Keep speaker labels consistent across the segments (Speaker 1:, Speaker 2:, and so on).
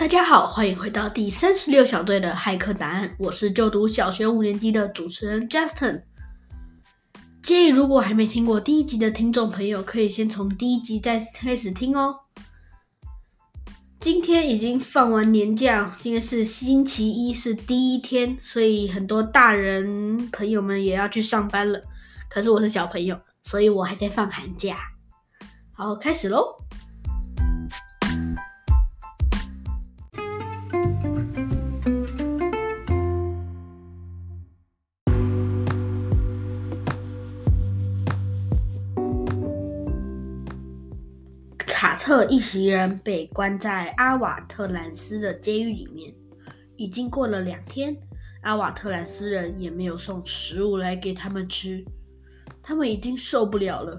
Speaker 1: 大家好，欢迎回到第三十六小队的骇客答案。我是就读小学五年级的主持人 Justin。建议如果还没听过第一集的听众朋友，可以先从第一集再开始听哦。今天已经放完年假，今天是星期一，是第一天，所以很多大人朋友们也要去上班了。可是我是小朋友，所以我还在放寒假。好，开始喽。卡特一行人被关在阿瓦特兰斯的监狱里面，已经过了两天，阿瓦特兰斯人也没有送食物来给他们吃，他们已经受不了了，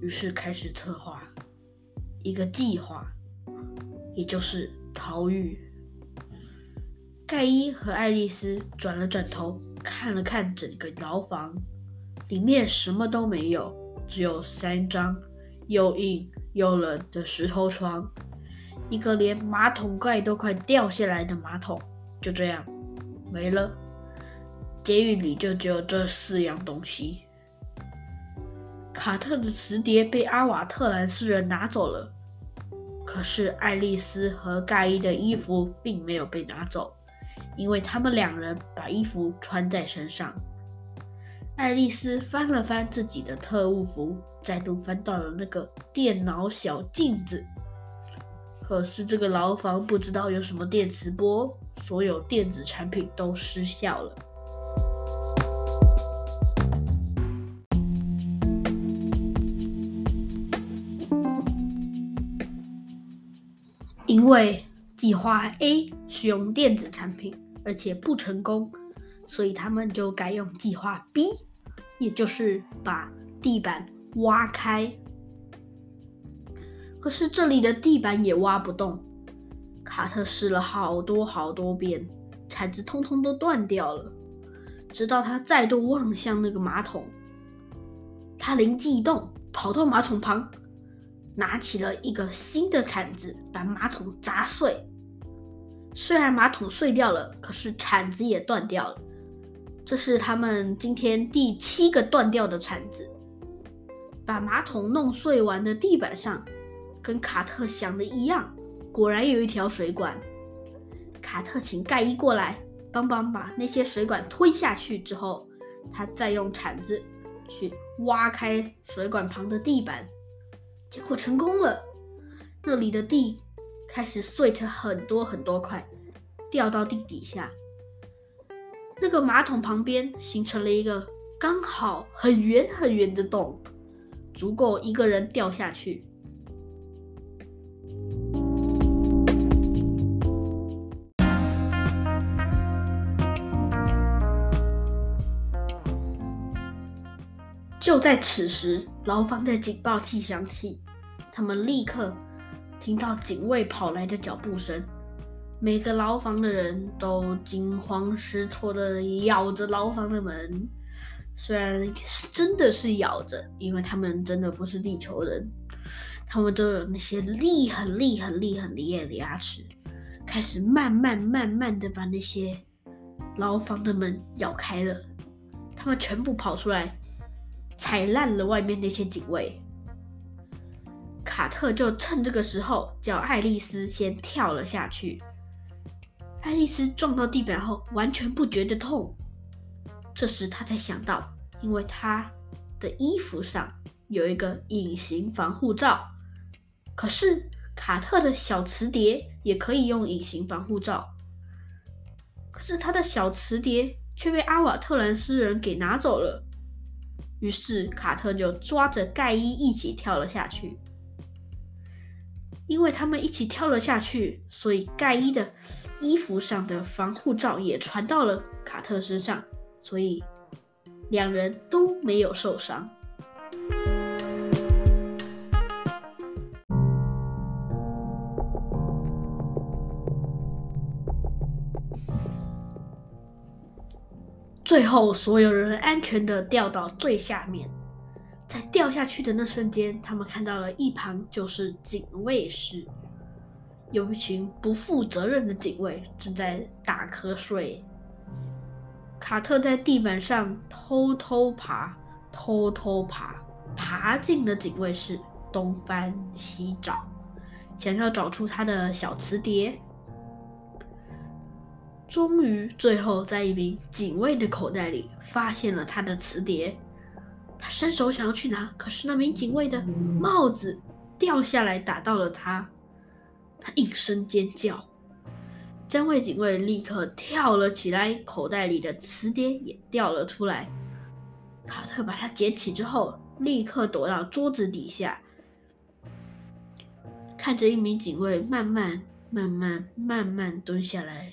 Speaker 1: 于是开始策划一个计划，也就是逃狱。盖伊和爱丽丝转了转头，看了看整个牢房，里面什么都没有，只有三张又硬。又冷的石头床，一个连马桶盖都快掉下来的马桶，就这样没了。监狱里就只有这四样东西。卡特的磁碟被阿瓦特兰斯人拿走了，可是爱丽丝和盖伊的衣服并没有被拿走，因为他们两人把衣服穿在身上。爱丽丝翻了翻自己的特务服，再度翻到了那个电脑小镜子。可是这个牢房不知道有什么电磁波，所有电子产品都失效了。因为计划 A 使用电子产品，而且不成功，所以他们就改用计划 B。也就是把地板挖开，可是这里的地板也挖不动。卡特试了好多好多遍，铲子通通都断掉了。直到他再度望向那个马桶，他灵机一动，跑到马桶旁，拿起了一个新的铲子，把马桶砸碎。虽然马桶碎掉了，可是铲子也断掉了。这是他们今天第七个断掉的铲子。把马桶弄碎完的地板上，跟卡特想的一样，果然有一条水管。卡特请盖伊过来帮帮，把那些水管推下去之后，他再用铲子去挖开水管旁的地板，结果成功了。那里的地开始碎成很多很多块，掉到地底下。那个马桶旁边形成了一个刚好很圆很圆的洞，足够一个人掉下去。就在此时，牢房的警报器响起，他们立刻听到警卫跑来的脚步声。每个牢房的人都惊慌失措的咬着牢房的门，虽然是真的是咬着，因为他们真的不是地球人，他们都有那些利很利很利很利的牙齿，开始慢慢慢慢的把那些牢房的门咬开了，他们全部跑出来，踩烂了外面那些警卫。卡特就趁这个时候叫爱丽丝先跳了下去。爱丽丝撞到地板后完全不觉得痛，这时她才想到，因为她的衣服上有一个隐形防护罩，可是卡特的小磁碟也可以用隐形防护罩，可是他的小磁碟却被阿瓦特兰斯人给拿走了，于是卡特就抓着盖伊一起跳了下去，因为他们一起跳了下去，所以盖伊的。衣服上的防护罩也传到了卡特身上，所以两人都没有受伤。最后，所有人安全的掉到最下面，在掉下去的那瞬间，他们看到了一旁就是警卫室。有一群不负责任的警卫正在打瞌睡。卡特在地板上偷偷爬，偷偷爬，爬进了警卫室，东翻西找，想要找出他的小磁碟。终于，最后在一名警卫的口袋里发现了他的磁碟。他伸手想要去拿，可是那名警卫的帽子掉下来打到了他，他应声尖叫。三位警卫立刻跳了起来，口袋里的磁碟也掉了出来。卡特把它捡起之后，立刻躲到桌子底下，看着一名警卫慢慢、慢慢、慢慢蹲下来，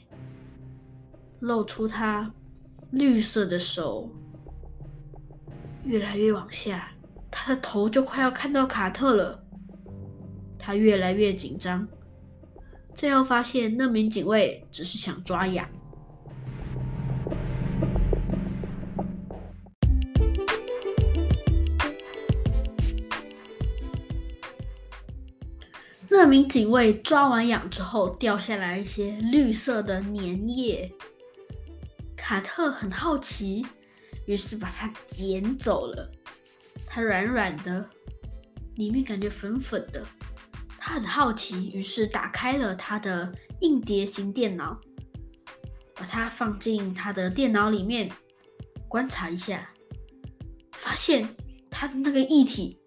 Speaker 1: 露出他绿色的手。越来越往下，他的头就快要看到卡特了。他越来越紧张，最后发现那名警卫只是想抓痒。那名警卫抓完痒之后，掉下来一些绿色的粘液。卡特很好奇。于是把它捡走了，它软软的，里面感觉粉粉的。他很好奇，于是打开了他的硬碟型电脑，把它放进他的电脑里面观察一下，发现它的那个液体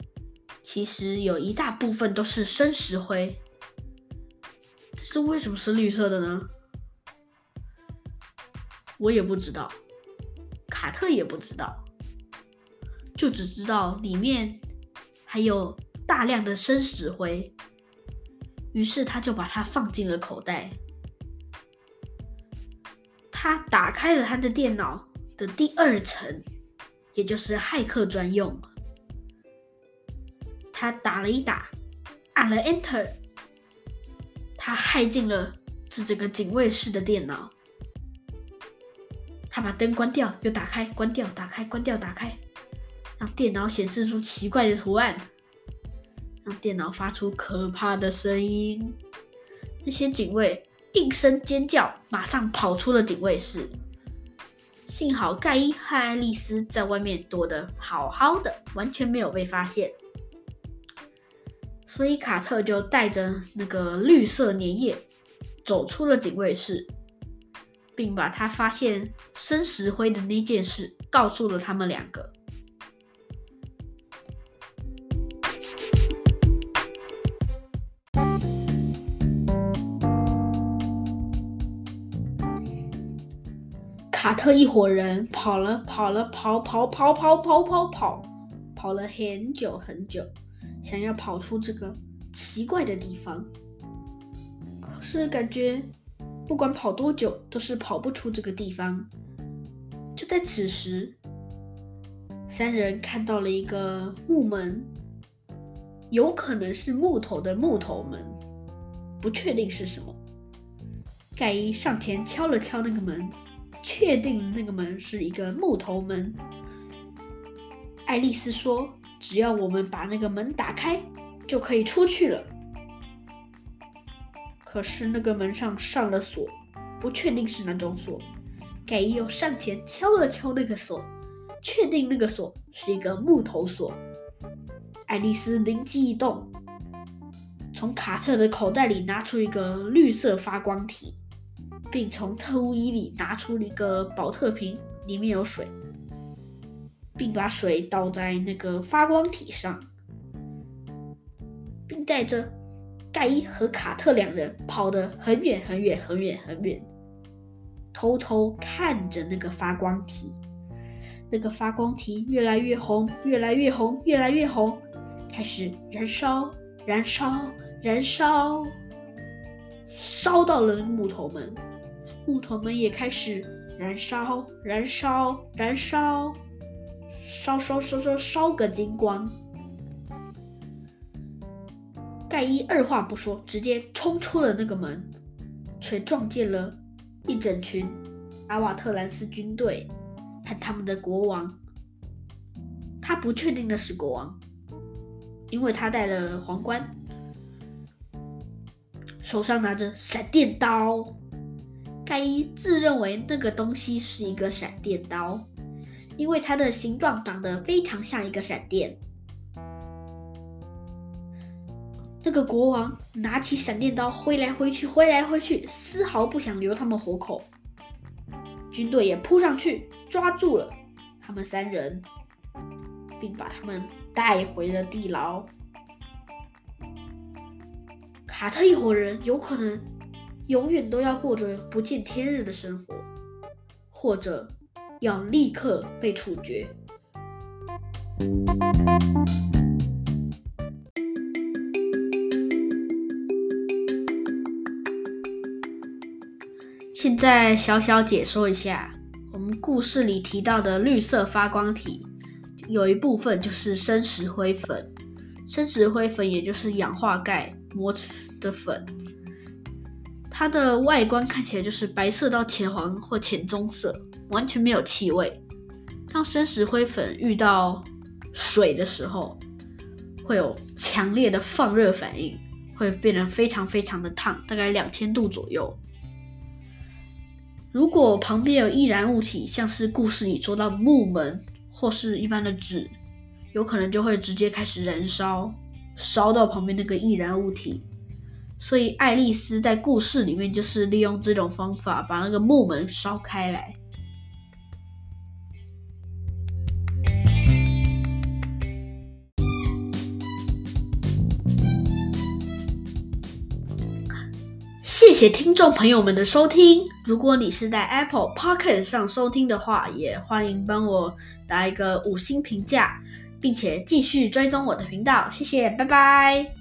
Speaker 1: 其实有一大部分都是生石灰。但是为什么是绿色的呢？我也不知道。卡特也不知道，就只知道里面还有大量的生石灰，于是他就把它放进了口袋。他打开了他的电脑的第二层，也就是骇客专用。他打了一打，按了 Enter，他害进了这整个警卫室的电脑。他把灯关掉，又打开，关掉，打开，关掉，打开，让电脑显示出奇怪的图案，让电脑发出可怕的声音。那些警卫应声尖叫，马上跑出了警卫室。幸好盖伊和爱丽丝在外面躲得好好的，完全没有被发现。所以卡特就带着那个绿色粘液走出了警卫室。并把他发现生石灰的那件事告诉了他们两个。卡特一伙人跑了跑了跑跑跑跑跑跑跑，跑了很久很久，想要跑出这个奇怪的地方，可是感觉。不管跑多久，都是跑不出这个地方。就在此时，三人看到了一个木门，有可能是木头的木头门，不确定是什么。盖伊上前敲了敲那个门，确定那个门是一个木头门。爱丽丝说：“只要我们把那个门打开，就可以出去了。”可是那个门上上了锁，不确定是哪种锁。盖伊又上前敲了敲那个锁，确定那个锁是一个木头锁。爱丽丝灵机一动，从卡特的口袋里拿出一个绿色发光体，并从特务衣里拿出了一个保特瓶，里面有水，并把水倒在那个发光体上，并带着。盖伊和卡特两人跑得很远很远很远很远，偷偷看着那个发光体。那个发光体越来越红，越来越红，越来越红，开始燃烧，燃烧，燃烧，烧到了木头门。木头门也开始燃烧，燃烧，燃烧，烧烧烧烧烧个精光。盖伊二话不说，直接冲出了那个门，却撞见了一整群阿瓦特兰斯军队和他们的国王。他不确定的是国王，因为他戴了皇冠。手上拿着闪电刀。盖伊自认为那个东西是一个闪电刀，因为它的形状长得非常像一个闪电。那个国王拿起闪电刀挥来挥去，挥来挥去，丝毫不想留他们活口。军队也扑上去抓住了他们三人，并把他们带回了地牢。卡特一伙人有可能。永远都要过着不见天日的生活，或者要立刻被处决。现在小小解说一下，我们故事里提到的绿色发光体，有一部分就是生石灰粉。生石灰粉也就是氧化钙磨成的粉。它的外观看起来就是白色到浅黄或浅棕色，完全没有气味。当生石灰粉遇到水的时候，会有强烈的放热反应，会变得非常非常的烫，大概两千度左右。如果旁边有易燃物体，像是故事里说到木门或是一般的纸，有可能就会直接开始燃烧，烧到旁边那个易燃物体。所以，爱丽丝在故事里面就是利用这种方法把那个木门烧开来。谢谢听众朋友们的收听。如果你是在 Apple Pocket 上收听的话，也欢迎帮我打一个五星评价，并且继续追踪我的频道。谢谢，拜拜。